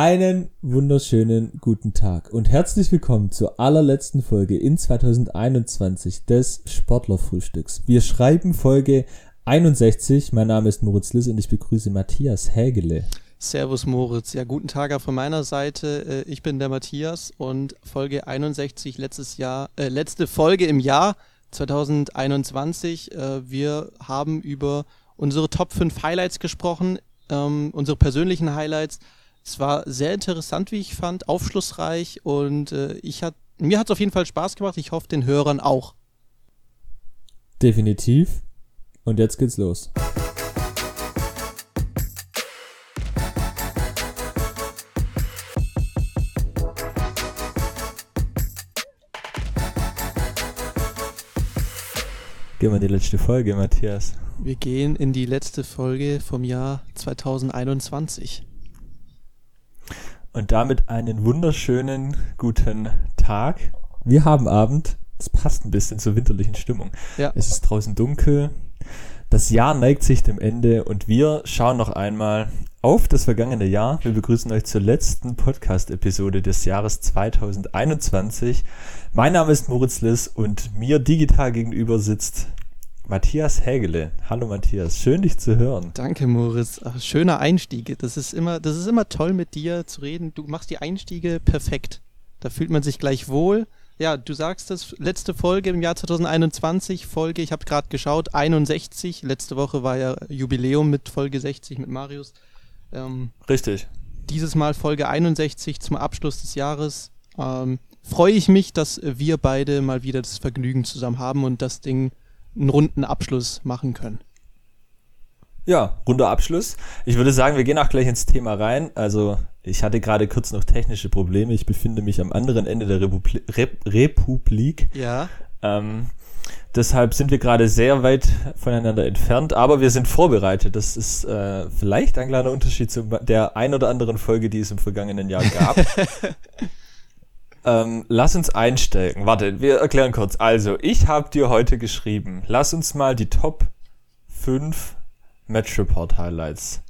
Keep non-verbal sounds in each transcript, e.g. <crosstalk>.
Einen wunderschönen guten Tag und herzlich willkommen zur allerletzten Folge in 2021 des Sportlerfrühstücks. Wir schreiben Folge 61. Mein Name ist Moritz Liss und ich begrüße Matthias Hägele. Servus Moritz. Ja, guten Tag auch von meiner Seite. Äh, ich bin der Matthias und Folge 61 letztes Jahr, äh, letzte Folge im Jahr 2021. Äh, wir haben über unsere Top 5 Highlights gesprochen, ähm, unsere persönlichen Highlights. Es war sehr interessant, wie ich fand, aufschlussreich und äh, ich hat, mir hat es auf jeden Fall Spaß gemacht. Ich hoffe, den Hörern auch. Definitiv. Und jetzt geht's los. Gehen wir in die letzte Folge, Matthias. Wir gehen in die letzte Folge vom Jahr 2021. Und damit einen wunderschönen guten Tag. Wir haben Abend. Das passt ein bisschen zur winterlichen Stimmung. Ja. Es ist draußen dunkel. Das Jahr neigt sich dem Ende und wir schauen noch einmal auf das vergangene Jahr. Wir begrüßen euch zur letzten Podcast-Episode des Jahres 2021. Mein Name ist Moritz Liss und mir digital gegenüber sitzt Matthias Hägele. Hallo Matthias, schön dich zu hören. Danke Moritz, Ach, schöner Einstieg. Das ist immer, das ist immer toll mit dir zu reden. Du machst die Einstiege perfekt. Da fühlt man sich gleich wohl. Ja, du sagst das, letzte Folge im Jahr 2021, Folge, ich habe gerade geschaut, 61. Letzte Woche war ja Jubiläum mit Folge 60 mit Marius. Ähm, Richtig. Dieses Mal Folge 61 zum Abschluss des Jahres. Ähm, freue ich mich, dass wir beide mal wieder das Vergnügen zusammen haben und das Ding einen runden Abschluss machen können. Ja, runder Abschluss. Ich würde sagen, wir gehen auch gleich ins Thema rein. Also, ich hatte gerade kurz noch technische Probleme. Ich befinde mich am anderen Ende der Republi Rep Republik. Ja. Ähm, deshalb sind wir gerade sehr weit voneinander entfernt, aber wir sind vorbereitet. Das ist äh, vielleicht ein kleiner Unterschied zu der ein oder anderen Folge, die es im vergangenen Jahr gab. <laughs> Ähm, lass uns einsteigen. Warte, wir erklären kurz. Also, ich habe dir heute geschrieben, lass uns mal die Top 5 Match Report Highlights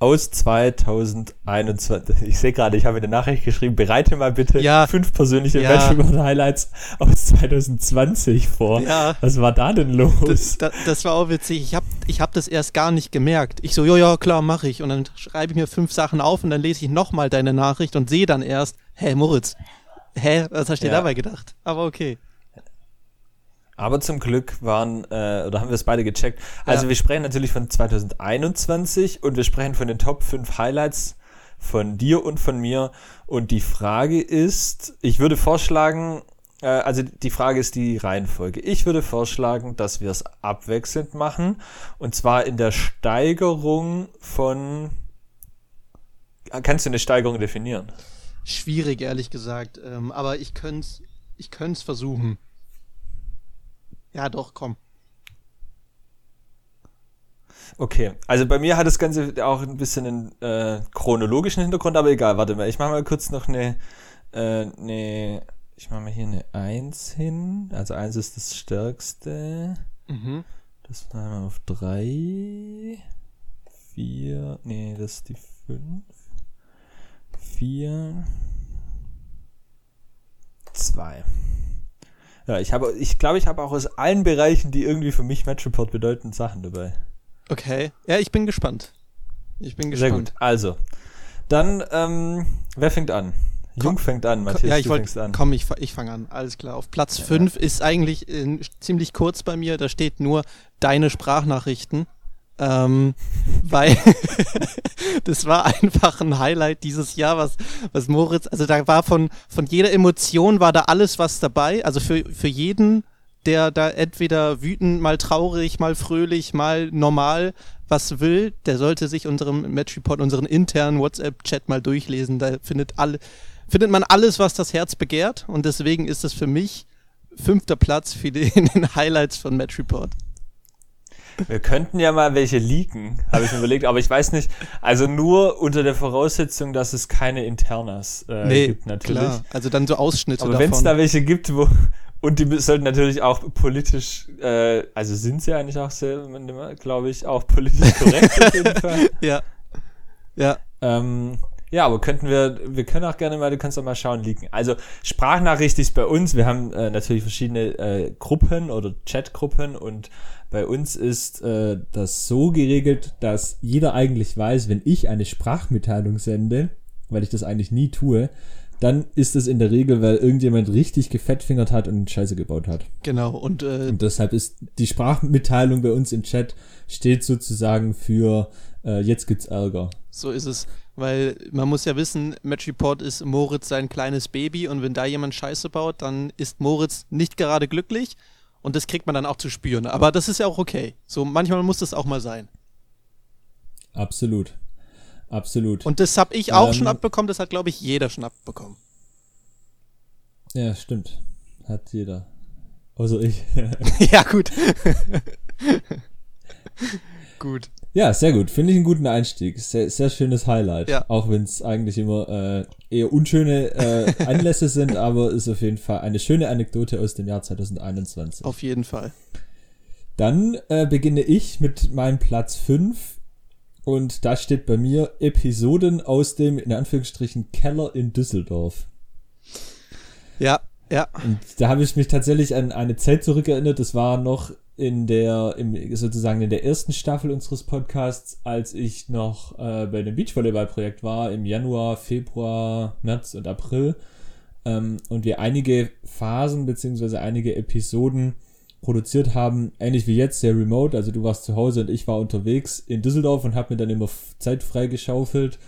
aus 2021. Ich sehe gerade, ich habe eine Nachricht geschrieben, bereite mal bitte ja. fünf persönliche ja. Match Report Highlights aus 2020 vor. Ja. Was war da denn los? Das, das, das war auch witzig. Ich habe ich hab das erst gar nicht gemerkt. Ich so, ja, ja, klar, mache ich. Und dann schreibe ich mir fünf Sachen auf und dann lese ich nochmal deine Nachricht und sehe dann erst, hey Moritz, Hä? Was hast du dir dabei gedacht? Aber okay. Aber zum Glück waren, äh, oder haben wir es beide gecheckt. Also ja. wir sprechen natürlich von 2021 und wir sprechen von den Top 5 Highlights von dir und von mir. Und die Frage ist, ich würde vorschlagen, äh, also die Frage ist die Reihenfolge. Ich würde vorschlagen, dass wir es abwechselnd machen. Und zwar in der Steigerung von. Kannst du eine Steigerung definieren? Schwierig, ehrlich gesagt. Ähm, aber ich könnte es ich könnt's versuchen. Ja, doch, komm. Okay, also bei mir hat das Ganze auch ein bisschen einen äh, chronologischen Hintergrund, aber egal, warte mal, ich mache mal kurz noch eine, äh, eine ich mache mal hier eine 1 hin, also 1 ist das stärkste. Mhm. Das machen wir auf 3, 4, nee, das ist die 5 vier, zwei. Ja, ich habe, ich glaube, ich habe auch aus allen Bereichen, die irgendwie für mich Match Report bedeuten, Sachen dabei. Okay. Ja, ich bin gespannt. Ich bin gespannt. Sehr gut. Also, dann, ähm, wer fängt an? Jung fängt an, Matthias, ja, ich du wollt, fängst an. Komm, ich, ich fange an. Alles klar. Auf Platz 5 ja. ist eigentlich äh, ziemlich kurz bei mir. Da steht nur deine Sprachnachrichten. Ähm, weil <laughs> das war einfach ein Highlight dieses Jahr, was, was Moritz, also da war von, von jeder Emotion war da alles was dabei. Also für, für jeden, der da entweder wütend, mal traurig, mal fröhlich, mal normal was will, der sollte sich unserem Match Report, unseren internen WhatsApp-Chat mal durchlesen. Da findet, alle, findet man alles, was das Herz begehrt. Und deswegen ist es für mich fünfter Platz für <laughs> den Highlights von Match Report. Wir könnten ja mal welche leaken, habe ich mir überlegt, aber ich weiß nicht, also nur unter der Voraussetzung, dass es keine Internas äh, nee, gibt natürlich. Klar. Also dann so Ausschnitte Aber wenn es da welche gibt, wo und die sollten natürlich auch politisch, äh, also sind sie eigentlich auch sehr, glaube ich, auch politisch korrekt auf jeden <laughs> Fall. Ja. Ja. Ähm, Ja, aber könnten wir, wir können auch gerne mal, du kannst doch mal schauen, liegen. Also Sprachnachricht ist bei uns, wir haben äh, natürlich verschiedene äh, Gruppen oder Chatgruppen und bei uns ist äh, das so geregelt, dass jeder eigentlich weiß, wenn ich eine Sprachmitteilung sende, weil ich das eigentlich nie tue, dann ist es in der Regel, weil irgendjemand richtig gefettfingert hat und Scheiße gebaut hat. Genau, und, äh, und deshalb ist die Sprachmitteilung bei uns im Chat steht sozusagen für äh, jetzt gibt's Ärger. So ist es. Weil man muss ja wissen, Match Report ist Moritz sein kleines Baby und wenn da jemand Scheiße baut, dann ist Moritz nicht gerade glücklich und das kriegt man dann auch zu spüren. Aber das ist ja auch okay. So manchmal muss das auch mal sein. Absolut. Absolut. Und das habe ich auch ähm, schon abbekommen, das hat, glaube ich, jeder schon abbekommen. Ja, stimmt. Hat jeder. Außer ich. <laughs> ja, gut. <laughs> gut. Ja, sehr gut. Finde ich einen guten Einstieg. Sehr, sehr schönes Highlight. Ja. Auch wenn es eigentlich immer äh, eher unschöne äh, Anlässe <laughs> sind, aber ist auf jeden Fall eine schöne Anekdote aus dem Jahr 2021. Auf jeden Fall. Dann äh, beginne ich mit meinem Platz 5. Und da steht bei mir Episoden aus dem, in Anführungsstrichen, Keller in Düsseldorf. Ja, ja. Und da habe ich mich tatsächlich an eine Zeit zurückerinnert. Das war noch in der, im, sozusagen in der ersten Staffel unseres Podcasts, als ich noch äh, bei dem Beachvolleyball-Projekt war, im Januar, Februar, März und April, ähm, und wir einige Phasen beziehungsweise einige Episoden produziert haben, ähnlich wie jetzt, sehr remote, also du warst zu Hause und ich war unterwegs in Düsseldorf und habe mir dann immer Zeit freigeschaufelt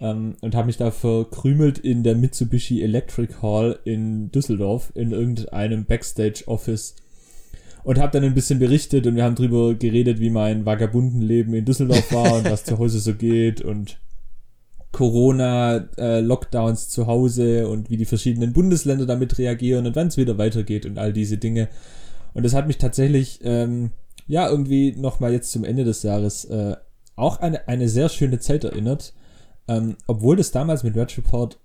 ähm, und habe mich da verkrümelt in der Mitsubishi Electric Hall in Düsseldorf in irgendeinem Backstage-Office und habe dann ein bisschen berichtet und wir haben drüber geredet, wie mein Vagabundenleben in Düsseldorf war und was zu Hause so geht und Corona, äh, Lockdowns zu Hause und wie die verschiedenen Bundesländer damit reagieren und wann es wieder weitergeht und all diese Dinge. Und das hat mich tatsächlich, ähm, ja, irgendwie nochmal jetzt zum Ende des Jahres äh, auch eine, eine sehr schöne Zeit erinnert. Ähm, obwohl das damals mit Red Report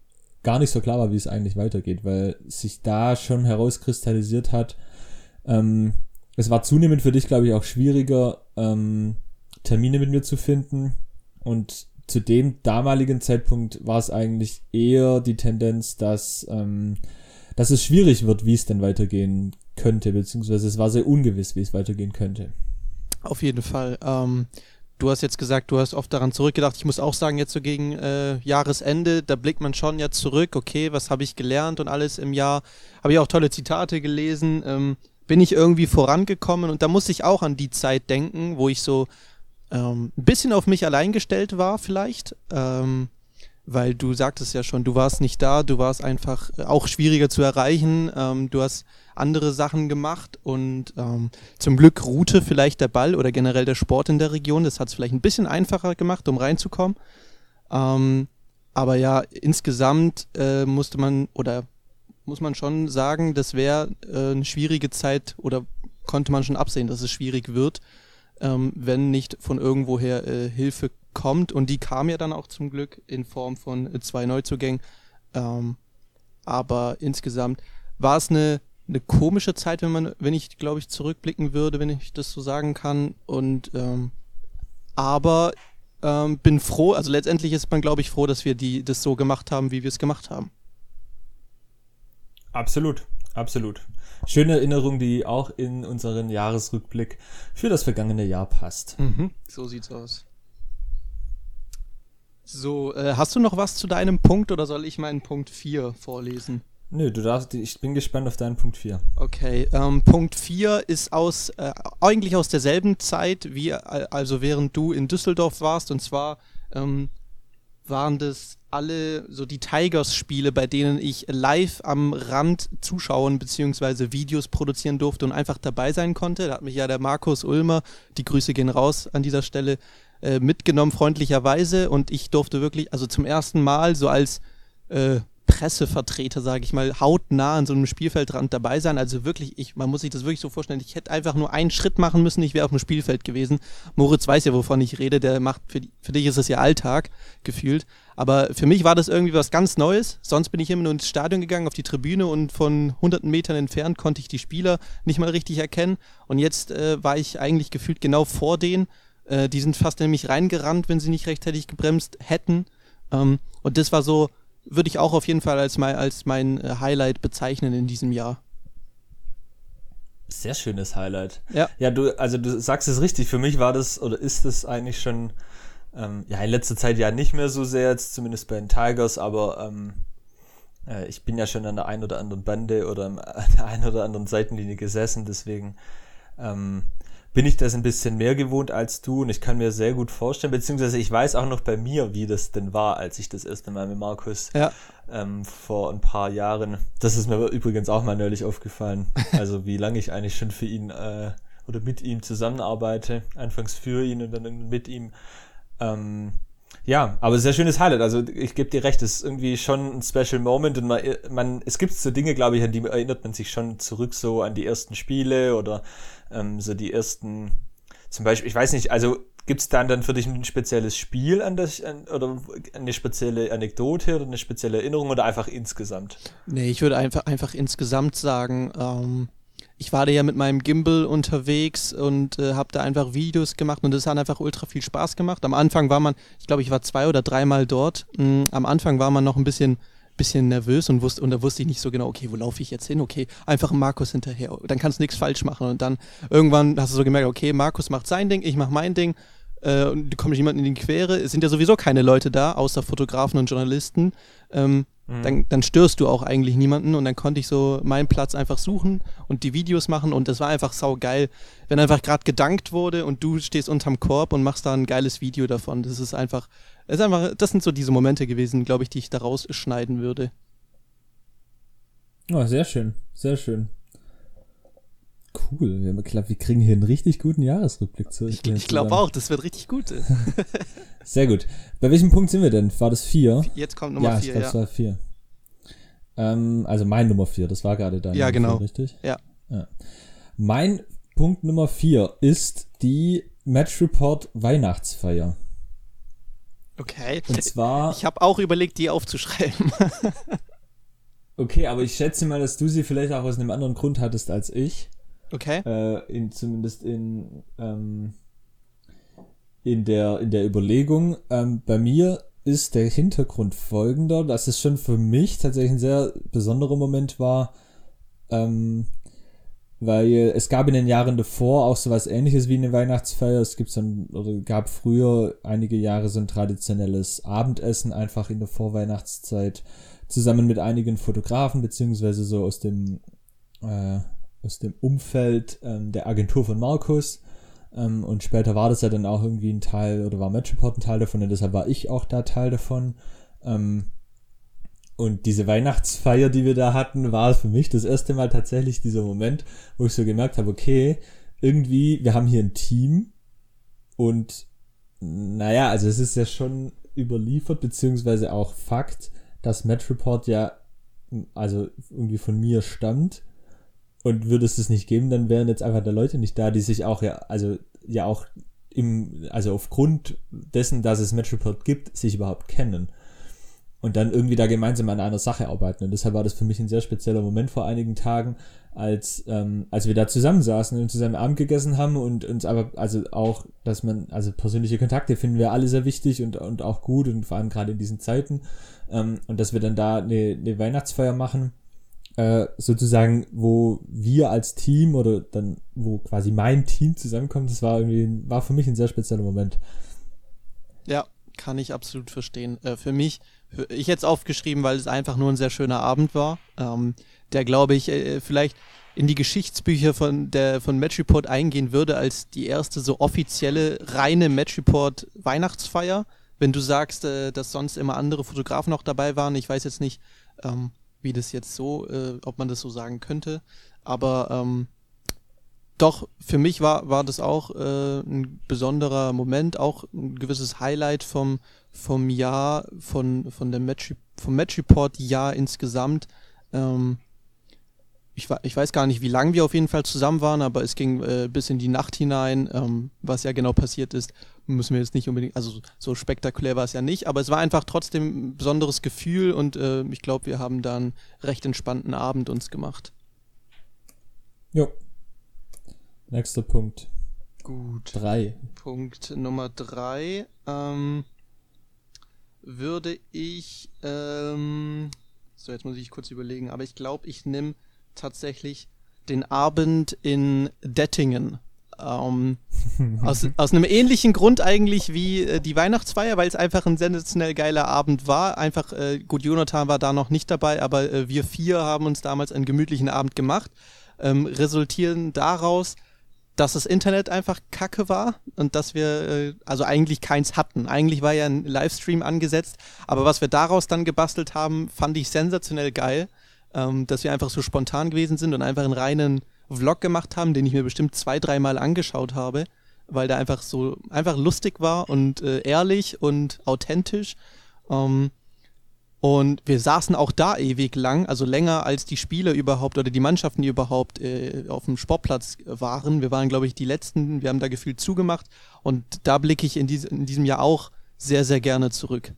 gar nicht so klar war, wie es eigentlich weitergeht, weil sich da schon herauskristallisiert hat, ähm, es war zunehmend für dich, glaube ich, auch schwieriger, ähm, Termine mit mir zu finden. Und zu dem damaligen Zeitpunkt war es eigentlich eher die Tendenz, dass, ähm, dass es schwierig wird, wie es denn weitergehen könnte, beziehungsweise es war sehr ungewiss, wie es weitergehen könnte. Auf jeden Fall. Ähm, du hast jetzt gesagt, du hast oft daran zurückgedacht. Ich muss auch sagen, jetzt so gegen äh, Jahresende, da blickt man schon ja zurück, okay, was habe ich gelernt und alles im Jahr. Habe ich auch tolle Zitate gelesen. Ähm, bin ich irgendwie vorangekommen und da muss ich auch an die Zeit denken, wo ich so ähm, ein bisschen auf mich allein gestellt war vielleicht, ähm, weil du sagtest ja schon, du warst nicht da, du warst einfach auch schwieriger zu erreichen, ähm, du hast andere Sachen gemacht und ähm, zum Glück ruhte vielleicht der Ball oder generell der Sport in der Region, das hat es vielleicht ein bisschen einfacher gemacht, um reinzukommen. Ähm, aber ja, insgesamt äh, musste man oder muss man schon sagen, das wäre äh, eine schwierige Zeit oder konnte man schon absehen, dass es schwierig wird, ähm, wenn nicht von irgendwoher äh, Hilfe kommt. Und die kam ja dann auch zum Glück in Form von äh, zwei Neuzugängen. Ähm, aber insgesamt war es eine, eine komische Zeit, wenn man, wenn ich, glaube ich, zurückblicken würde, wenn ich das so sagen kann. Und ähm, aber ähm, bin froh, also letztendlich ist man, glaube ich, froh, dass wir die das so gemacht haben, wie wir es gemacht haben. Absolut, absolut. Schöne Erinnerung, die auch in unseren Jahresrückblick für das vergangene Jahr passt. Mhm, so sieht's aus. So, äh, hast du noch was zu deinem Punkt oder soll ich meinen Punkt 4 vorlesen? Nö, du darfst, ich bin gespannt auf deinen Punkt 4. Okay, ähm, Punkt 4 ist aus, äh, eigentlich aus derselben Zeit, wie, also während du in Düsseldorf warst, und zwar ähm, waren das alle so die Tigers-Spiele, bei denen ich live am Rand zuschauen bzw. Videos produzieren durfte und einfach dabei sein konnte. Da hat mich ja der Markus Ulmer, die Grüße gehen raus an dieser Stelle, äh, mitgenommen, freundlicherweise. Und ich durfte wirklich, also zum ersten Mal so als äh, Pressevertreter, sage ich mal, hautnah an so einem Spielfeldrand dabei sein. Also wirklich, ich, man muss sich das wirklich so vorstellen. Ich hätte einfach nur einen Schritt machen müssen, ich wäre auf dem Spielfeld gewesen. Moritz weiß ja, wovon ich rede. Der macht, für, für dich ist es ja Alltag gefühlt. Aber für mich war das irgendwie was ganz Neues. Sonst bin ich immer nur ins Stadion gegangen, auf die Tribüne und von hunderten Metern entfernt konnte ich die Spieler nicht mal richtig erkennen. Und jetzt äh, war ich eigentlich gefühlt genau vor denen. Äh, die sind fast in mich reingerannt, wenn sie nicht rechtzeitig gebremst hätten. Ähm, und das war so, würde ich auch auf jeden Fall als mein, als mein äh, Highlight bezeichnen in diesem Jahr. Sehr schönes Highlight. Ja. Ja, du, also du sagst es richtig. Für mich war das oder ist es eigentlich schon, ähm, ja, in letzter Zeit ja nicht mehr so sehr, jetzt zumindest bei den Tigers, aber ähm, äh, ich bin ja schon an der einen oder anderen Bande oder <laughs> an der einen oder anderen Seitenlinie gesessen, deswegen ähm, bin ich das ein bisschen mehr gewohnt als du und ich kann mir sehr gut vorstellen, beziehungsweise ich weiß auch noch bei mir, wie das denn war, als ich das erste Mal mit Markus Ja. ähm, vor ein paar Jahren, das ist mir übrigens auch mal neulich aufgefallen, <laughs> also wie lange ich eigentlich schon für ihn äh, oder mit ihm zusammenarbeite, anfangs für ihn und dann mit ihm. Ähm, ja, aber sehr schönes Highlight. Also ich gebe dir recht, es ist irgendwie schon ein Special Moment und man, man es gibt so Dinge, glaube ich, an die erinnert man sich schon zurück so an die ersten Spiele oder ähm, so die ersten, zum Beispiel, ich weiß nicht, also gibt es dann dann für dich ein spezielles Spiel an das an, oder eine spezielle Anekdote oder eine spezielle Erinnerung oder einfach insgesamt? Nee, ich würde einfach, einfach insgesamt sagen, ähm, ich war da ja mit meinem Gimbal unterwegs und äh, habe da einfach Videos gemacht und das hat einfach ultra viel Spaß gemacht. Am Anfang war man, ich glaube, ich war zwei oder dreimal dort. Mm, am Anfang war man noch ein bisschen bisschen nervös und wusste und da wusste ich nicht so genau, okay, wo laufe ich jetzt hin? Okay, einfach Markus hinterher. Dann kannst du nichts falsch machen und dann irgendwann hast du so gemerkt, okay, Markus macht sein Ding, ich mach mein Ding. Äh, und kommt jemand in die Quere, es sind ja sowieso keine Leute da, außer Fotografen und Journalisten. Ähm, dann, dann störst du auch eigentlich niemanden und dann konnte ich so meinen Platz einfach suchen und die Videos machen und das war einfach sau geil, wenn einfach gerade gedankt wurde und du stehst unterm Korb und machst da ein geiles Video davon. Das ist einfach, das ist einfach, das sind so diese Momente gewesen, glaube ich, die ich da rausschneiden würde. Oh, sehr schön, sehr schön. Cool, wir, haben geklappt, wir kriegen hier einen richtig guten Jahresrückblick zu. Ich, ich glaube auch, das wird richtig gut. <laughs> Sehr gut. Bei welchem Punkt sind wir denn? War das vier? Jetzt kommt Nummer ja, vier, ich glaube, ja. es war vier. Ähm, also mein Nummer vier, das war gerade dein Ja, Nummer genau. Vier, richtig? Ja. ja. Mein Punkt Nummer vier ist die Match Report Weihnachtsfeier. Okay. Und zwar, Ich habe auch überlegt, die aufzuschreiben. <laughs> okay, aber ich schätze mal, dass du sie vielleicht auch aus einem anderen Grund hattest als ich. Okay. äh, in, zumindest in, ähm, in, der, in der Überlegung. Ähm, bei mir ist der Hintergrund folgender, dass es schon für mich tatsächlich ein sehr besonderer Moment war, ähm, weil es gab in den Jahren davor auch sowas ähnliches wie eine Weihnachtsfeier. Es gibt so ein, oder gab früher einige Jahre so ein traditionelles Abendessen einfach in der Vorweihnachtszeit zusammen mit einigen Fotografen beziehungsweise so aus dem äh, aus dem Umfeld ähm, der Agentur von Markus. Ähm, und später war das ja dann auch irgendwie ein Teil oder war Matchport ein Teil davon und deshalb war ich auch da Teil davon. Ähm, und diese Weihnachtsfeier, die wir da hatten, war für mich das erste Mal tatsächlich dieser Moment, wo ich so gemerkt habe, okay, irgendwie, wir haben hier ein Team und naja, also es ist ja schon überliefert, beziehungsweise auch Fakt, dass Match Report ja also irgendwie von mir stammt. Und würde es das nicht geben, dann wären jetzt einfach da Leute nicht da, die sich auch ja, also ja auch im, also aufgrund dessen, dass es Match Report gibt, sich überhaupt kennen. Und dann irgendwie da gemeinsam an einer Sache arbeiten. Und deshalb war das für mich ein sehr spezieller Moment vor einigen Tagen, als, ähm, als wir da zusammensaßen und zusammen Abend gegessen haben und uns aber, also auch, dass man, also persönliche Kontakte finden wir alle sehr wichtig und, und auch gut und vor allem gerade in diesen Zeiten. Ähm, und dass wir dann da eine, eine Weihnachtsfeier machen äh, sozusagen, wo wir als Team oder dann, wo quasi mein Team zusammenkommt, das war irgendwie, war für mich ein sehr spezieller Moment. Ja, kann ich absolut verstehen. Äh, für mich, für, ich hätte es aufgeschrieben, weil es einfach nur ein sehr schöner Abend war, ähm, der, glaube ich, äh, vielleicht in die Geschichtsbücher von der von Match Report eingehen würde als die erste so offizielle reine Match Report Weihnachtsfeier. Wenn du sagst, äh, dass sonst immer andere Fotografen noch dabei waren, ich weiß jetzt nicht, ähm, wie das jetzt so, äh, ob man das so sagen könnte, aber ähm, doch, für mich war, war das auch äh, ein besonderer Moment, auch ein gewisses Highlight vom, vom Jahr, von, von der Match, vom Match Report Jahr insgesamt. Ähm, ich, ich weiß gar nicht, wie lange wir auf jeden Fall zusammen waren, aber es ging äh, bis in die Nacht hinein. Ähm, was ja genau passiert ist, müssen wir jetzt nicht unbedingt, also so spektakulär war es ja nicht, aber es war einfach trotzdem ein besonderes Gefühl und äh, ich glaube, wir haben da einen recht entspannten Abend uns gemacht. Jo. Nächster Punkt. Gut. Drei. Punkt Nummer drei. Ähm, würde ich, ähm, so jetzt muss ich kurz überlegen, aber ich glaube, ich nehme tatsächlich den Abend in Dettingen. Ähm, aus, <laughs> aus einem ähnlichen Grund eigentlich wie äh, die Weihnachtsfeier, weil es einfach ein sensationell geiler Abend war. Einfach, äh, gut, Jonathan war da noch nicht dabei, aber äh, wir vier haben uns damals einen gemütlichen Abend gemacht. Ähm, resultieren daraus, dass das Internet einfach kacke war und dass wir äh, also eigentlich keins hatten. Eigentlich war ja ein Livestream angesetzt, aber was wir daraus dann gebastelt haben, fand ich sensationell geil, ähm, dass wir einfach so spontan gewesen sind und einfach einen reinen Vlog gemacht haben, den ich mir bestimmt zwei, dreimal angeschaut habe, weil der einfach so einfach lustig war und äh, ehrlich und authentisch. Ähm, und wir saßen auch da ewig lang, also länger als die Spieler überhaupt oder die Mannschaften, die überhaupt äh, auf dem Sportplatz waren. Wir waren, glaube ich, die Letzten, wir haben da gefühlt zugemacht und da blicke ich in, dies, in diesem Jahr auch sehr, sehr gerne zurück.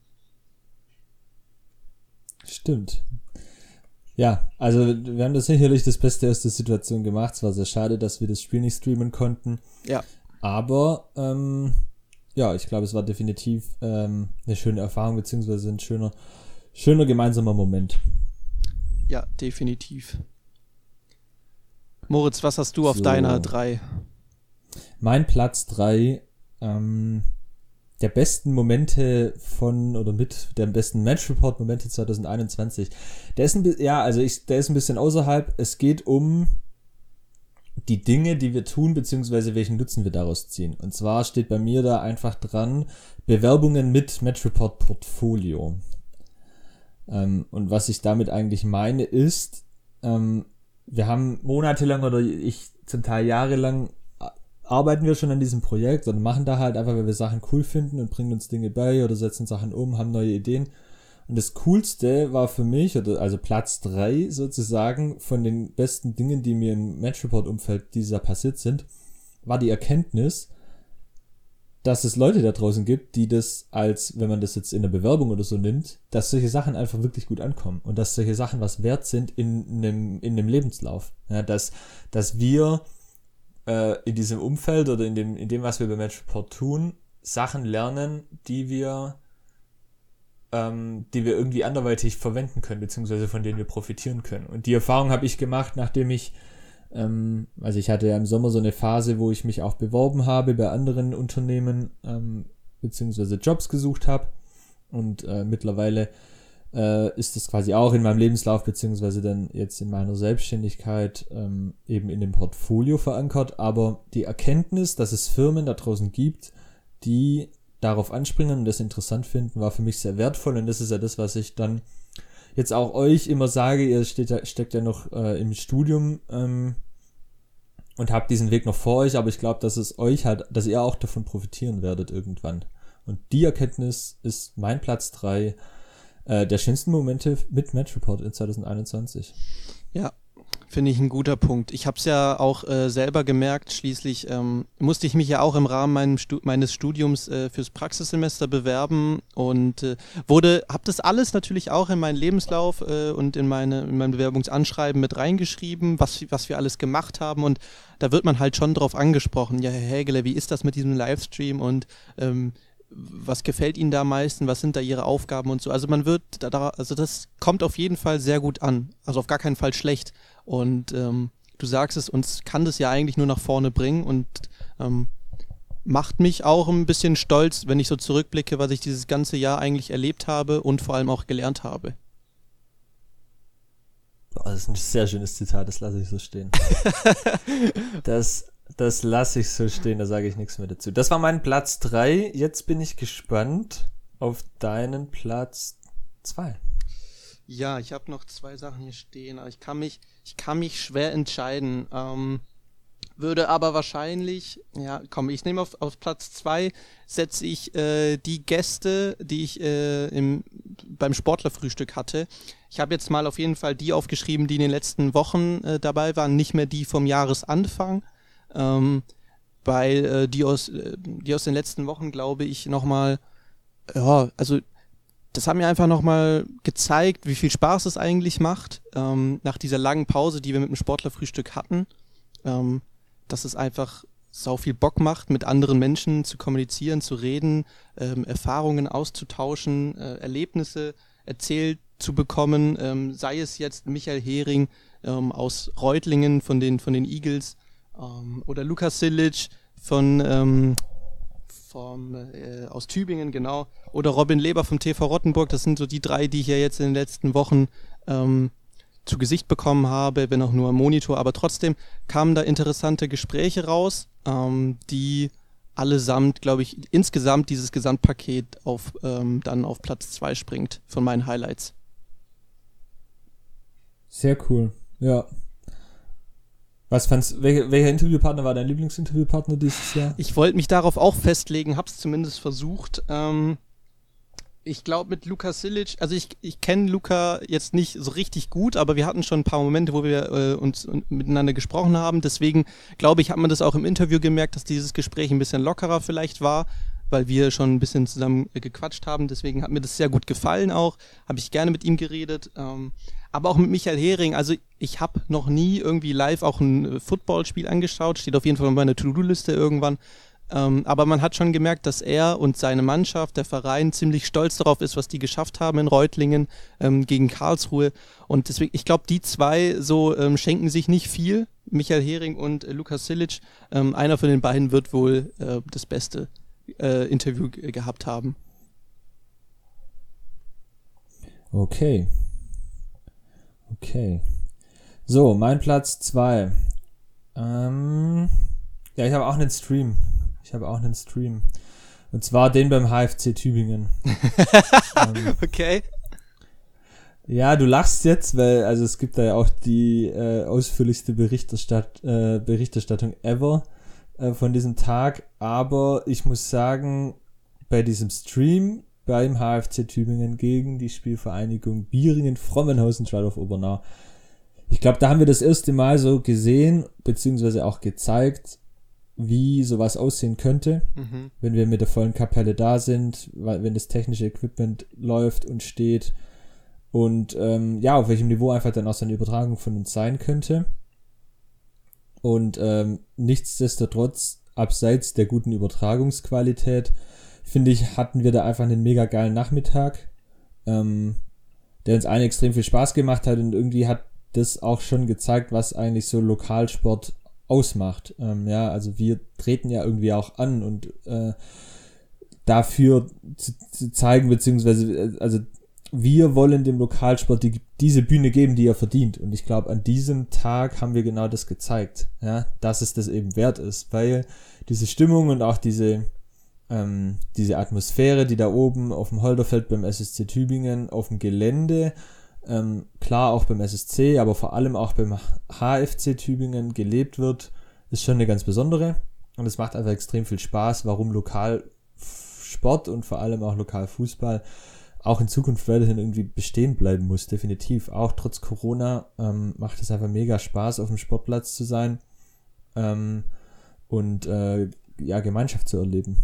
Stimmt. Ja, also wir haben das sicherlich das Beste aus der Situation gemacht. Es war sehr schade, dass wir das Spiel nicht streamen konnten. Ja. Aber ähm, ja, ich glaube, es war definitiv ähm, eine schöne Erfahrung, beziehungsweise ein schöner schöner gemeinsamer Moment. Ja, definitiv. Moritz, was hast du auf so. deiner 3? Mein Platz 3, ähm, der besten Momente von oder mit der besten Match Report Momente 2021. Der ist ein ja, also ich, der ist ein bisschen außerhalb. Es geht um die Dinge, die wir tun, beziehungsweise welchen Nutzen wir daraus ziehen. Und zwar steht bei mir da einfach dran, Bewerbungen mit Match Report Portfolio. Ähm, und was ich damit eigentlich meine ist, ähm, wir haben monatelang oder ich zum Teil jahrelang arbeiten wir schon an diesem Projekt und machen da halt einfach, weil wir Sachen cool finden und bringen uns Dinge bei oder setzen Sachen um, haben neue Ideen. Und das Coolste war für mich, also Platz drei sozusagen von den besten Dingen, die mir im Match Report Umfeld dieser passiert sind, war die Erkenntnis, dass es Leute da draußen gibt, die das als, wenn man das jetzt in der Bewerbung oder so nimmt, dass solche Sachen einfach wirklich gut ankommen und dass solche Sachen was wert sind in einem, in einem Lebenslauf. Ja, dass, dass wir äh, in diesem Umfeld oder in dem, in dem, was wir bei Match Report tun, Sachen lernen, die wir, ähm, die wir irgendwie anderweitig verwenden können, beziehungsweise von denen wir profitieren können. Und die Erfahrung habe ich gemacht, nachdem ich ähm, also ich hatte ja im Sommer so eine Phase, wo ich mich auch beworben habe bei anderen Unternehmen, ähm, beziehungsweise Jobs gesucht habe. Und äh, mittlerweile äh, ist das quasi auch in meinem Lebenslauf, beziehungsweise dann jetzt in meiner Selbstständigkeit ähm, eben in dem Portfolio verankert. Aber die Erkenntnis, dass es Firmen da draußen gibt, die darauf anspringen und das interessant finden, war für mich sehr wertvoll. Und das ist ja das, was ich dann jetzt auch euch immer sage, ihr steht, steckt ja noch äh, im Studium ähm, und habt diesen Weg noch vor euch, aber ich glaube, dass es euch halt, dass ihr auch davon profitieren werdet irgendwann. Und die Erkenntnis ist mein Platz drei äh, der schönsten Momente mit Match Report in 2021. Ja, Finde ich ein guter Punkt. Ich habe es ja auch äh, selber gemerkt. Schließlich ähm, musste ich mich ja auch im Rahmen Stu meines Studiums äh, fürs Praxissemester bewerben und äh, wurde, habe das alles natürlich auch in meinen Lebenslauf äh, und in meine in mein Bewerbungsanschreiben mit reingeschrieben, was was wir alles gemacht haben und da wird man halt schon drauf angesprochen. Ja, Herr Hägele, wie ist das mit diesem Livestream und ähm, was gefällt Ihnen da am meisten, was sind da Ihre Aufgaben und so. Also man wird da, also das kommt auf jeden Fall sehr gut an. Also auf gar keinen Fall schlecht. Und ähm, du sagst es, uns kann das ja eigentlich nur nach vorne bringen und ähm, macht mich auch ein bisschen stolz, wenn ich so zurückblicke, was ich dieses ganze Jahr eigentlich erlebt habe und vor allem auch gelernt habe. das ist ein sehr schönes Zitat, das lasse ich so stehen. <laughs> das das lasse ich so stehen, da sage ich nichts mehr dazu. Das war mein Platz 3. Jetzt bin ich gespannt auf deinen Platz 2. Ja, ich habe noch zwei Sachen hier stehen, aber ich kann mich, ich kann mich schwer entscheiden. Ähm, würde aber wahrscheinlich, ja, komm, ich nehme auf, auf Platz zwei setze ich äh, die Gäste, die ich äh, im, beim Sportlerfrühstück hatte. Ich habe jetzt mal auf jeden Fall die aufgeschrieben, die in den letzten Wochen äh, dabei waren, nicht mehr die vom Jahresanfang, ähm, weil äh, die aus, äh, die aus den letzten Wochen, glaube ich, nochmal, ja, also das hat mir einfach nochmal gezeigt, wie viel Spaß es eigentlich macht, ähm, nach dieser langen Pause, die wir mit dem Sportlerfrühstück hatten, ähm, dass es einfach sau viel Bock macht, mit anderen Menschen zu kommunizieren, zu reden, ähm, Erfahrungen auszutauschen, äh, Erlebnisse erzählt zu bekommen, ähm, sei es jetzt Michael Hering ähm, aus Reutlingen von den, von den Eagles ähm, oder Lukas Silic von ähm, vom, äh, aus Tübingen, genau, oder Robin Leber vom TV Rottenburg. Das sind so die drei, die ich ja jetzt in den letzten Wochen ähm, zu Gesicht bekommen habe, wenn auch nur am Monitor. Aber trotzdem kamen da interessante Gespräche raus, ähm, die allesamt, glaube ich, insgesamt dieses Gesamtpaket auf ähm, dann auf Platz 2 springt von meinen Highlights. Sehr cool. Ja. Was fandst welcher, welcher Interviewpartner war dein Lieblingsinterviewpartner dieses Jahr? Ich wollte mich darauf auch festlegen, hab's zumindest versucht. Ähm, ich glaube mit Luka Silic, also ich, ich kenne Luka jetzt nicht so richtig gut, aber wir hatten schon ein paar Momente, wo wir äh, uns miteinander gesprochen haben. Deswegen glaube ich, hat man das auch im Interview gemerkt, dass dieses Gespräch ein bisschen lockerer vielleicht war, weil wir schon ein bisschen zusammen äh, gequatscht haben. Deswegen hat mir das sehr gut gefallen auch. Habe ich gerne mit ihm geredet. Ähm, aber auch mit Michael Hering. Also ich habe noch nie irgendwie live auch ein äh, Footballspiel angeschaut. Steht auf jeden Fall auf meiner To-Do-Liste irgendwann. Ähm, aber man hat schon gemerkt, dass er und seine Mannschaft, der Verein, ziemlich stolz darauf ist, was die geschafft haben in Reutlingen ähm, gegen Karlsruhe. Und deswegen, ich glaube, die zwei so ähm, schenken sich nicht viel. Michael Hering und äh, Lukas Silic. Ähm, einer von den beiden wird wohl äh, das beste äh, Interview gehabt haben. Okay. Okay. So, mein Platz 2. Ähm, ja, ich habe auch einen Stream. Ich habe auch einen Stream. Und zwar den beim HFC Tübingen. <laughs> ähm, okay. Ja, du lachst jetzt, weil also es gibt da ja auch die äh, ausführlichste Berichterstatt, äh, Berichterstattung ever äh, von diesem Tag. Aber ich muss sagen, bei diesem Stream beim HFC Tübingen gegen die Spielvereinigung Bieringen-Frommenhausen auf Obernau. Ich glaube, da haben wir das erste Mal so gesehen, beziehungsweise auch gezeigt, wie sowas aussehen könnte, mhm. wenn wir mit der vollen Kapelle da sind, wenn das technische Equipment läuft und steht und ähm, ja, auf welchem Niveau einfach dann auch so eine Übertragung von uns sein könnte. Und ähm, nichtsdestotrotz, abseits der guten Übertragungsqualität, finde ich, hatten wir da einfach einen mega geilen Nachmittag, ähm, der uns allen extrem viel Spaß gemacht hat und irgendwie hat das auch schon gezeigt, was eigentlich so Lokalsport ausmacht. Ähm, ja, also wir treten ja irgendwie auch an und äh, dafür zu, zu zeigen, beziehungsweise, äh, also wir wollen dem Lokalsport die, diese Bühne geben, die er verdient. Und ich glaube, an diesem Tag haben wir genau das gezeigt, ja, dass es das eben wert ist, weil diese Stimmung und auch diese, ähm, diese Atmosphäre, die da oben auf dem Holderfeld beim SSC Tübingen auf dem Gelände ähm, klar auch beim SSC, aber vor allem auch beim HFC Tübingen gelebt wird, ist schon eine ganz besondere. Und es macht einfach extrem viel Spaß, warum Lokalsport und vor allem auch Lokalfußball auch in Zukunft weiterhin irgendwie bestehen bleiben muss, definitiv. Auch trotz Corona ähm, macht es einfach mega Spaß, auf dem Sportplatz zu sein ähm, und äh, ja, Gemeinschaft zu erleben.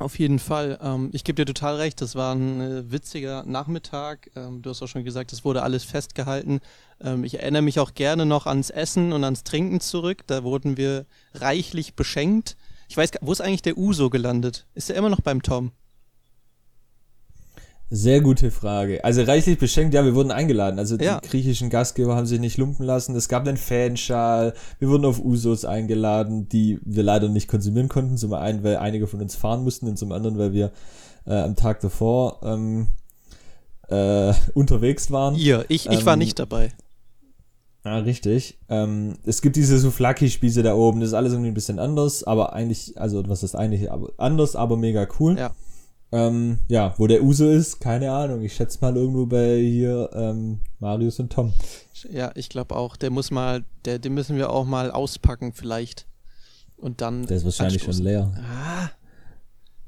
Auf jeden Fall. Ähm, ich gebe dir total recht, das war ein äh, witziger Nachmittag. Ähm, du hast auch schon gesagt, es wurde alles festgehalten. Ähm, ich erinnere mich auch gerne noch ans Essen und ans Trinken zurück. Da wurden wir reichlich beschenkt. Ich weiß, wo ist eigentlich der Uso gelandet? Ist er immer noch beim Tom? Sehr gute Frage. Also reichlich beschenkt, ja, wir wurden eingeladen. Also ja. die griechischen Gastgeber haben sich nicht lumpen lassen. Es gab einen Fanschal. Wir wurden auf Usos eingeladen, die wir leider nicht konsumieren konnten. Zum einen, weil einige von uns fahren mussten und zum anderen, weil wir äh, am Tag davor ähm, äh, <laughs> unterwegs waren. Ihr, ich, ich ähm, war nicht dabei. Ja, richtig. Ähm, es gibt diese Souflaki-Spieße da oben. Das ist alles irgendwie ein bisschen anders, aber eigentlich, also was ist eigentlich, aber anders, aber mega cool. Ja. Ähm, ja, wo der Uso ist, keine Ahnung. Ich schätze mal irgendwo bei hier ähm, Marius und Tom. Ja, ich glaube auch. Der muss mal, der, den müssen wir auch mal auspacken vielleicht. Und dann. Der ist wahrscheinlich anstoßen. schon leer. Ah,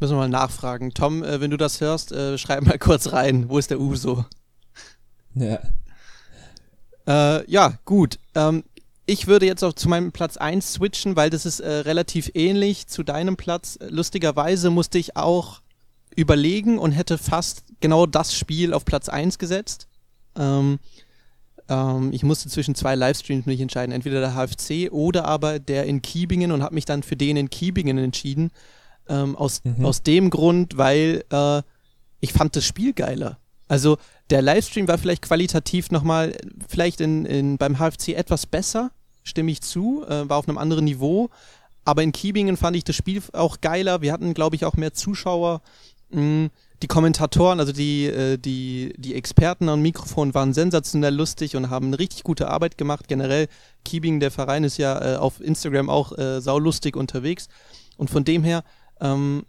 müssen wir mal nachfragen. Tom, äh, wenn du das hörst, äh, schreib mal <laughs> kurz rein. Wo ist der Uso? Ja. Äh, ja, gut. Ähm, ich würde jetzt auch zu meinem Platz 1 switchen, weil das ist äh, relativ ähnlich zu deinem Platz. Lustigerweise musste ich auch überlegen und hätte fast genau das Spiel auf Platz 1 gesetzt. Ähm, ähm, ich musste zwischen zwei Livestreams mich entscheiden, entweder der HFC oder aber der in Kiebingen und habe mich dann für den in Kiebingen entschieden. Ähm, aus, mhm. aus dem Grund, weil äh, ich fand das Spiel geiler. Also der Livestream war vielleicht qualitativ nochmal, vielleicht in, in, beim HFC etwas besser, stimme ich zu, äh, war auf einem anderen Niveau. Aber in Kiebingen fand ich das Spiel auch geiler. Wir hatten, glaube ich, auch mehr Zuschauer. Mh, die Kommentatoren, also die, äh, die, die Experten am Mikrofon waren sensationell lustig und haben eine richtig gute Arbeit gemacht. Generell, Keeping, der Verein, ist ja äh, auf Instagram auch äh, saulustig unterwegs. Und von dem her ähm,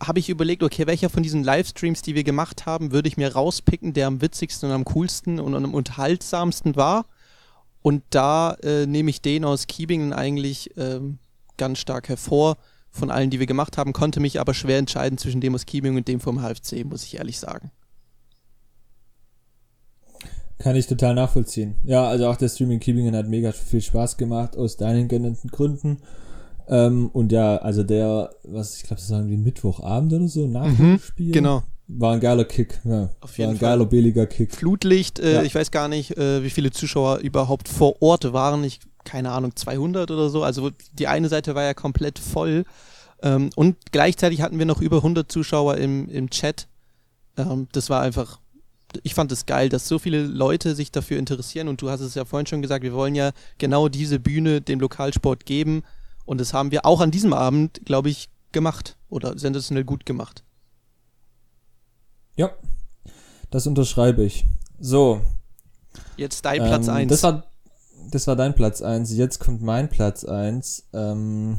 habe ich überlegt, okay, welcher von diesen Livestreams, die wir gemacht haben, würde ich mir rauspicken, der am witzigsten und am coolsten und am unterhaltsamsten war. Und da äh, nehme ich den aus Keeping eigentlich ähm, ganz stark hervor von allen, die wir gemacht haben, konnte mich aber schwer entscheiden zwischen dem aus Keeming und dem vom HFC, muss ich ehrlich sagen. Kann ich total nachvollziehen. Ja, also auch der Streaming Keepingen hat mega viel Spaß gemacht, aus deinen genannten Gründen. Ähm, und ja, also der, was ich glaube, das war wie Mittwochabend oder so, nach mhm, dem Spiel. Genau. War ein geiler Kick, ja. Auf jeden war ein Fall. geiler, billiger Kick. Flutlicht, äh, ja. ich weiß gar nicht, äh, wie viele Zuschauer überhaupt vor Ort waren. Ich, keine Ahnung, 200 oder so. Also die eine Seite war ja komplett voll. Ähm, und gleichzeitig hatten wir noch über 100 Zuschauer im, im Chat. Ähm, das war einfach, ich fand es geil, dass so viele Leute sich dafür interessieren. Und du hast es ja vorhin schon gesagt, wir wollen ja genau diese Bühne dem Lokalsport geben. Und das haben wir auch an diesem Abend, glaube ich, gemacht oder sensationell gut gemacht. Ja, das unterschreibe ich. So. Jetzt dein Platz 1. Ähm, das war, das war dein Platz 1. Jetzt kommt mein Platz 1. Ähm,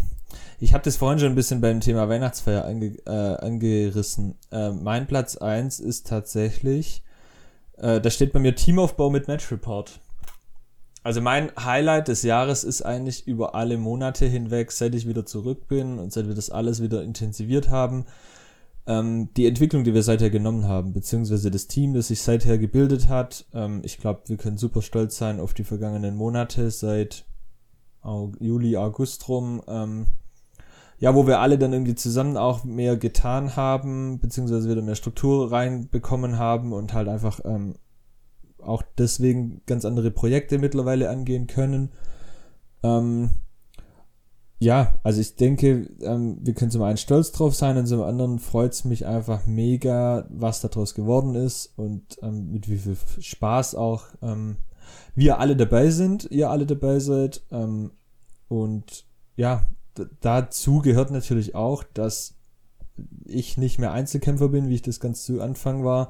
ich habe das vorhin schon ein bisschen beim Thema Weihnachtsfeier ange, äh, angerissen. Äh, mein Platz 1 ist tatsächlich, äh, da steht bei mir Teamaufbau mit Match Report. Also mein Highlight des Jahres ist eigentlich über alle Monate hinweg, seit ich wieder zurück bin und seit wir das alles wieder intensiviert haben, ähm, die Entwicklung, die wir seither genommen haben, beziehungsweise das Team, das sich seither gebildet hat. Ähm, ich glaube, wir können super stolz sein auf die vergangenen Monate seit Juli, August rum. Ähm, ja, wo wir alle dann irgendwie zusammen auch mehr getan haben, beziehungsweise wieder mehr Struktur reinbekommen haben und halt einfach ähm, auch deswegen ganz andere Projekte mittlerweile angehen können. Ähm, ja, also ich denke, ähm, wir können zum einen stolz drauf sein und zum anderen freut es mich einfach mega, was daraus geworden ist und ähm, mit wie viel Spaß auch ähm, wir alle dabei sind, ihr alle dabei seid. Ähm, und ja, dazu gehört natürlich auch, dass ich nicht mehr Einzelkämpfer bin, wie ich das ganz zu Anfang war.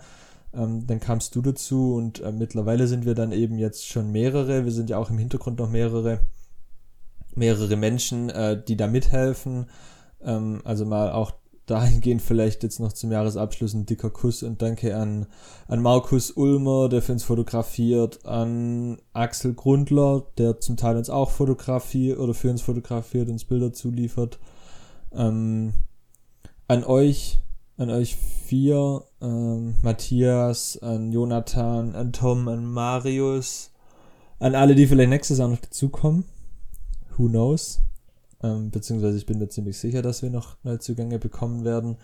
Ähm, dann kamst du dazu und äh, mittlerweile sind wir dann eben jetzt schon mehrere. Wir sind ja auch im Hintergrund noch mehrere, mehrere Menschen, äh, die da mithelfen. Ähm, also mal auch dahingehend vielleicht jetzt noch zum Jahresabschluss ein dicker Kuss und danke an, an Markus Ulmer, der für uns fotografiert, an Axel Grundler, der zum Teil uns auch fotografiert oder für uns fotografiert, uns Bilder zuliefert, ähm, an euch, an euch vier, ähm, Matthias, an Jonathan, an Tom, an Marius, an alle, die vielleicht nächstes Jahr noch dazukommen. Who knows? Ähm, beziehungsweise ich bin mir ziemlich sicher, dass wir noch Neuzugänge bekommen werden.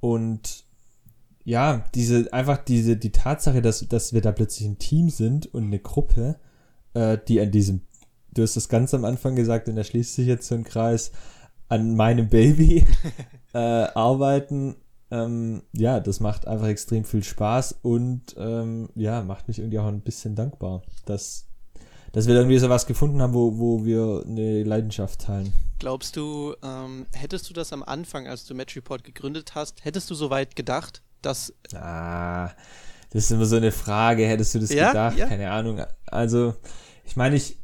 Und ja, diese, einfach diese, die Tatsache, dass, dass wir da plötzlich ein Team sind und eine Gruppe, äh, die an diesem, du hast das ganz am Anfang gesagt, und da schließt sich jetzt so ein Kreis, an meinem Baby <laughs> äh, arbeiten, ähm, ja, das macht einfach extrem viel Spaß und ähm, ja, macht mich irgendwie auch ein bisschen dankbar, dass dass wir irgendwie so was gefunden haben, wo, wo wir eine Leidenschaft teilen. Glaubst du, ähm, hättest du das am Anfang, als du Match Report gegründet hast, hättest du so weit gedacht, dass. Ah, das ist immer so eine Frage, hättest du das ja? gedacht? Ja? Keine Ahnung. Also, ich meine, ich.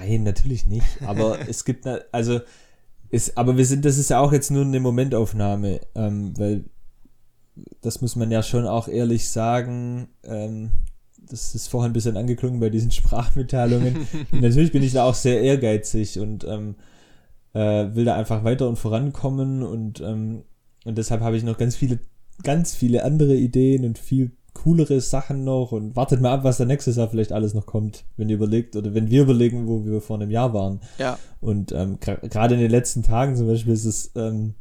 Nein, natürlich nicht. Aber <laughs> es gibt, also, ist, aber wir sind, das ist ja auch jetzt nur eine Momentaufnahme, ähm, weil das muss man ja schon auch ehrlich sagen. Ähm, das ist vorhin ein bisschen angeklungen bei diesen <laughs> Sprachmitteilungen. <laughs> natürlich bin ich da auch sehr ehrgeizig und ähm, äh, will da einfach weiter und vorankommen und, ähm, und deshalb habe ich noch ganz viele, ganz viele andere Ideen und viel coolere Sachen noch und wartet mal ab, was da nächstes Jahr vielleicht alles noch kommt, wenn ihr überlegt oder wenn wir überlegen, wo wir vor einem Jahr waren. Ja. Und ähm, gerade in den letzten Tagen zum Beispiel ist es ähm,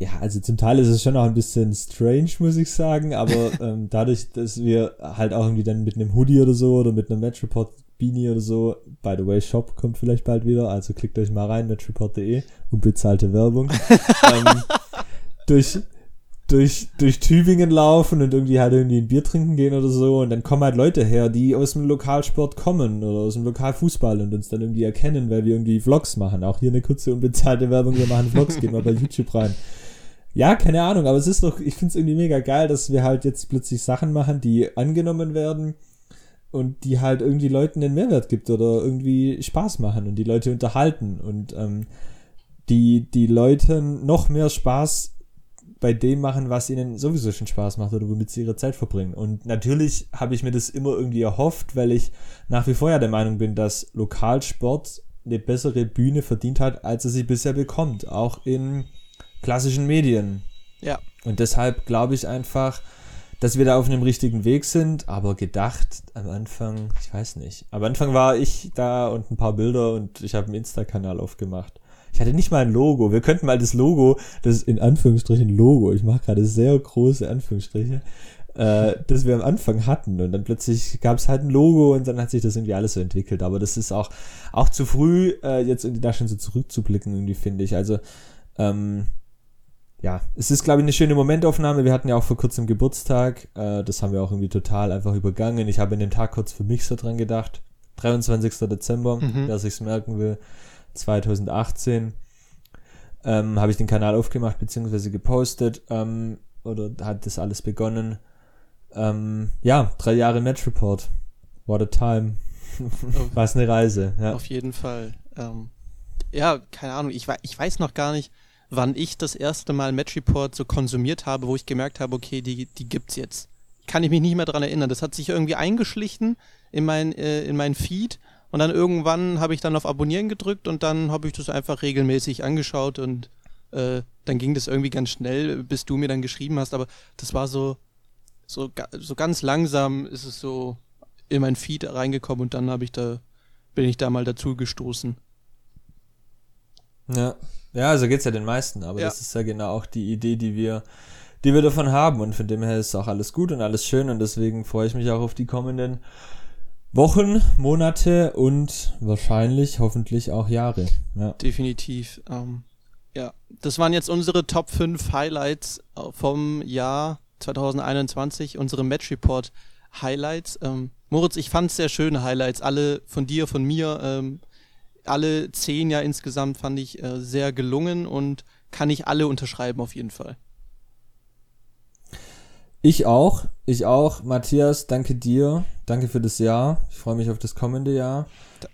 ja, also zum Teil ist es schon auch ein bisschen strange, muss ich sagen, aber <laughs> ähm, dadurch, dass wir halt auch irgendwie dann mit einem Hoodie oder so oder mit einem Match Report Beanie oder so, by the way, Shop kommt vielleicht bald wieder, also klickt euch mal rein, matchreport.de, unbezahlte Werbung, <laughs> ähm, durch, durch, durch Tübingen laufen und irgendwie halt irgendwie ein Bier trinken gehen oder so. Und dann kommen halt Leute her, die aus dem Lokalsport kommen oder aus dem Lokalfußball und uns dann irgendwie erkennen, weil wir irgendwie Vlogs machen. Auch hier eine kurze unbezahlte Werbung, wir machen Vlogs, gehen mal bei YouTube rein. Ja, keine Ahnung, aber es ist doch, ich finde es irgendwie mega geil, dass wir halt jetzt plötzlich Sachen machen, die angenommen werden und die halt irgendwie Leuten den Mehrwert gibt oder irgendwie Spaß machen und die Leute unterhalten und ähm, die, die Leute noch mehr Spaß bei dem machen, was ihnen sowieso schon Spaß macht oder womit sie ihre Zeit verbringen. Und natürlich habe ich mir das immer irgendwie erhofft, weil ich nach wie vor ja der Meinung bin, dass Lokalsport eine bessere Bühne verdient hat, als er sie bisher bekommt, auch in klassischen Medien. Ja. Und deshalb glaube ich einfach, dass wir da auf einem richtigen Weg sind, aber gedacht am Anfang, ich weiß nicht. Am Anfang war ich da und ein paar Bilder und ich habe einen Insta-Kanal aufgemacht. Ich hatte nicht mal ein Logo. Wir könnten mal das Logo, das ist in Anführungsstrichen Logo, ich mache gerade sehr große Anführungsstriche, äh, das wir am Anfang hatten. Und dann plötzlich gab es halt ein Logo und dann hat sich das irgendwie alles so entwickelt. Aber das ist auch, auch zu früh, äh, jetzt irgendwie da schon so zurückzublicken, irgendwie, finde ich. Also, ähm, ja, es ist, glaube ich, eine schöne Momentaufnahme. Wir hatten ja auch vor kurzem Geburtstag. Äh, das haben wir auch irgendwie total einfach übergangen. Ich habe in dem Tag kurz für mich so dran gedacht. 23. Dezember, mhm. wer sich's merken will. 2018 ähm, habe ich den Kanal aufgemacht bzw. gepostet ähm, oder hat das alles begonnen. Ähm, ja, drei Jahre Match Report. What a time. <laughs> Was eine Reise. Ja. Auf jeden Fall. Ähm, ja, keine Ahnung. Ich, ich weiß noch gar nicht, wann ich das erste Mal Match Report so konsumiert habe, wo ich gemerkt habe, okay, die, die gibt's jetzt. Kann ich mich nicht mehr dran erinnern. Das hat sich irgendwie eingeschlichen in mein, äh, in mein Feed und dann irgendwann habe ich dann auf Abonnieren gedrückt und dann habe ich das einfach regelmäßig angeschaut und äh, dann ging das irgendwie ganz schnell, bis du mir dann geschrieben hast. Aber das war so, so, so ganz langsam ist es so in mein Feed reingekommen und dann habe ich da, bin ich da mal dazu gestoßen. Ja, ja, so geht's ja den meisten, aber ja. das ist ja genau auch die Idee, die wir, die wir davon haben und von dem her ist auch alles gut und alles schön und deswegen freue ich mich auch auf die kommenden Wochen, Monate und wahrscheinlich, hoffentlich auch Jahre. Ja. Definitiv. Ähm, ja, das waren jetzt unsere Top 5 Highlights äh, vom Jahr 2021, unsere Match Report Highlights. Ähm, Moritz, ich fand sehr schöne Highlights, alle von dir, von mir. Ähm, alle zehn ja insgesamt fand ich äh, sehr gelungen und kann ich alle unterschreiben auf jeden Fall. Ich auch, ich auch. Matthias, danke dir, danke für das Jahr. Ich freue mich auf das kommende Jahr.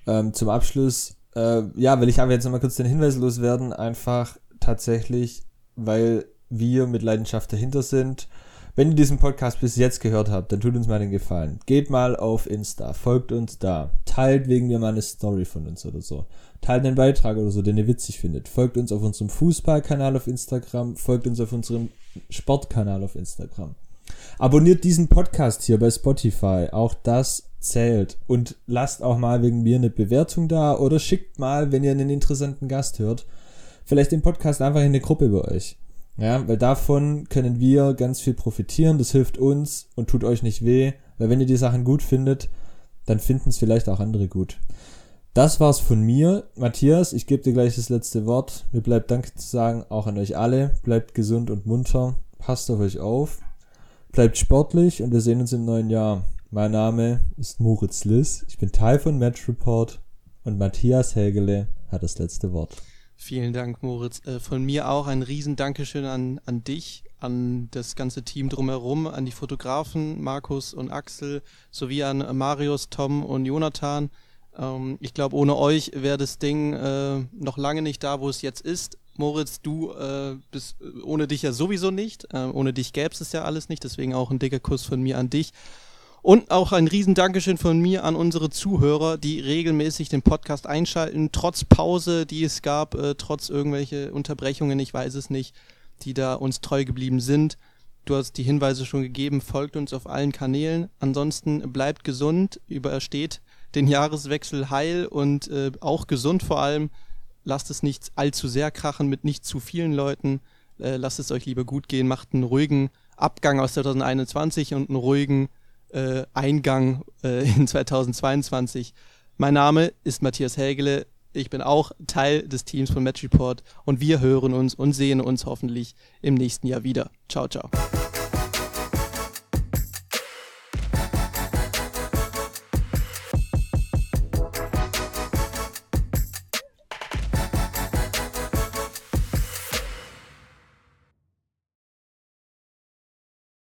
Ähm, zum Abschluss, äh, ja, will ich aber jetzt nochmal kurz den Hinweis loswerden, einfach tatsächlich, weil wir mit Leidenschaft dahinter sind. Wenn ihr diesen Podcast bis jetzt gehört habt, dann tut uns mal den Gefallen. Geht mal auf Insta, folgt uns da, teilt wegen mir mal eine Story von uns oder so. Teilt einen Beitrag oder so, den ihr witzig findet. Folgt uns auf unserem Fußballkanal auf Instagram, folgt uns auf unserem Sportkanal auf Instagram. Abonniert diesen Podcast hier bei Spotify. Auch das zählt. Und lasst auch mal wegen mir eine Bewertung da oder schickt mal, wenn ihr einen interessanten Gast hört, vielleicht den Podcast einfach in eine Gruppe bei euch. Ja, weil davon können wir ganz viel profitieren. Das hilft uns und tut euch nicht weh. Weil wenn ihr die Sachen gut findet, dann finden es vielleicht auch andere gut. Das war's von mir. Matthias, ich gebe dir gleich das letzte Wort. Mir bleibt Danke zu sagen, auch an euch alle. Bleibt gesund und munter. Passt auf euch auf. Bleibt sportlich und wir sehen uns im neuen Jahr. Mein Name ist Moritz Liss, ich bin Teil von Match Report und Matthias Hägele hat das letzte Wort. Vielen Dank, Moritz. Äh, von mir auch ein riesen Dankeschön an, an dich, an das ganze Team drumherum, an die Fotografen Markus und Axel, sowie an Marius, Tom und Jonathan. Ähm, ich glaube, ohne euch wäre das Ding äh, noch lange nicht da, wo es jetzt ist. Moritz, du äh, bist äh, ohne dich ja sowieso nicht. Äh, ohne dich gäbe es ja alles nicht. Deswegen auch ein dicker Kuss von mir an dich. Und auch ein riesen Dankeschön von mir an unsere Zuhörer, die regelmäßig den Podcast einschalten, trotz Pause, die es gab, äh, trotz irgendwelche Unterbrechungen, ich weiß es nicht, die da uns treu geblieben sind. Du hast die Hinweise schon gegeben, folgt uns auf allen Kanälen. Ansonsten bleibt gesund, übersteht den Jahreswechsel heil und äh, auch gesund vor allem lasst es nicht allzu sehr krachen mit nicht zu vielen Leuten. Äh, lasst es euch lieber gut gehen, macht einen ruhigen Abgang aus 2021 und einen ruhigen äh, Eingang äh, in 2022. Mein Name ist Matthias Hägele. Ich bin auch Teil des Teams von Match Report und wir hören uns und sehen uns hoffentlich im nächsten Jahr wieder. Ciao, ciao.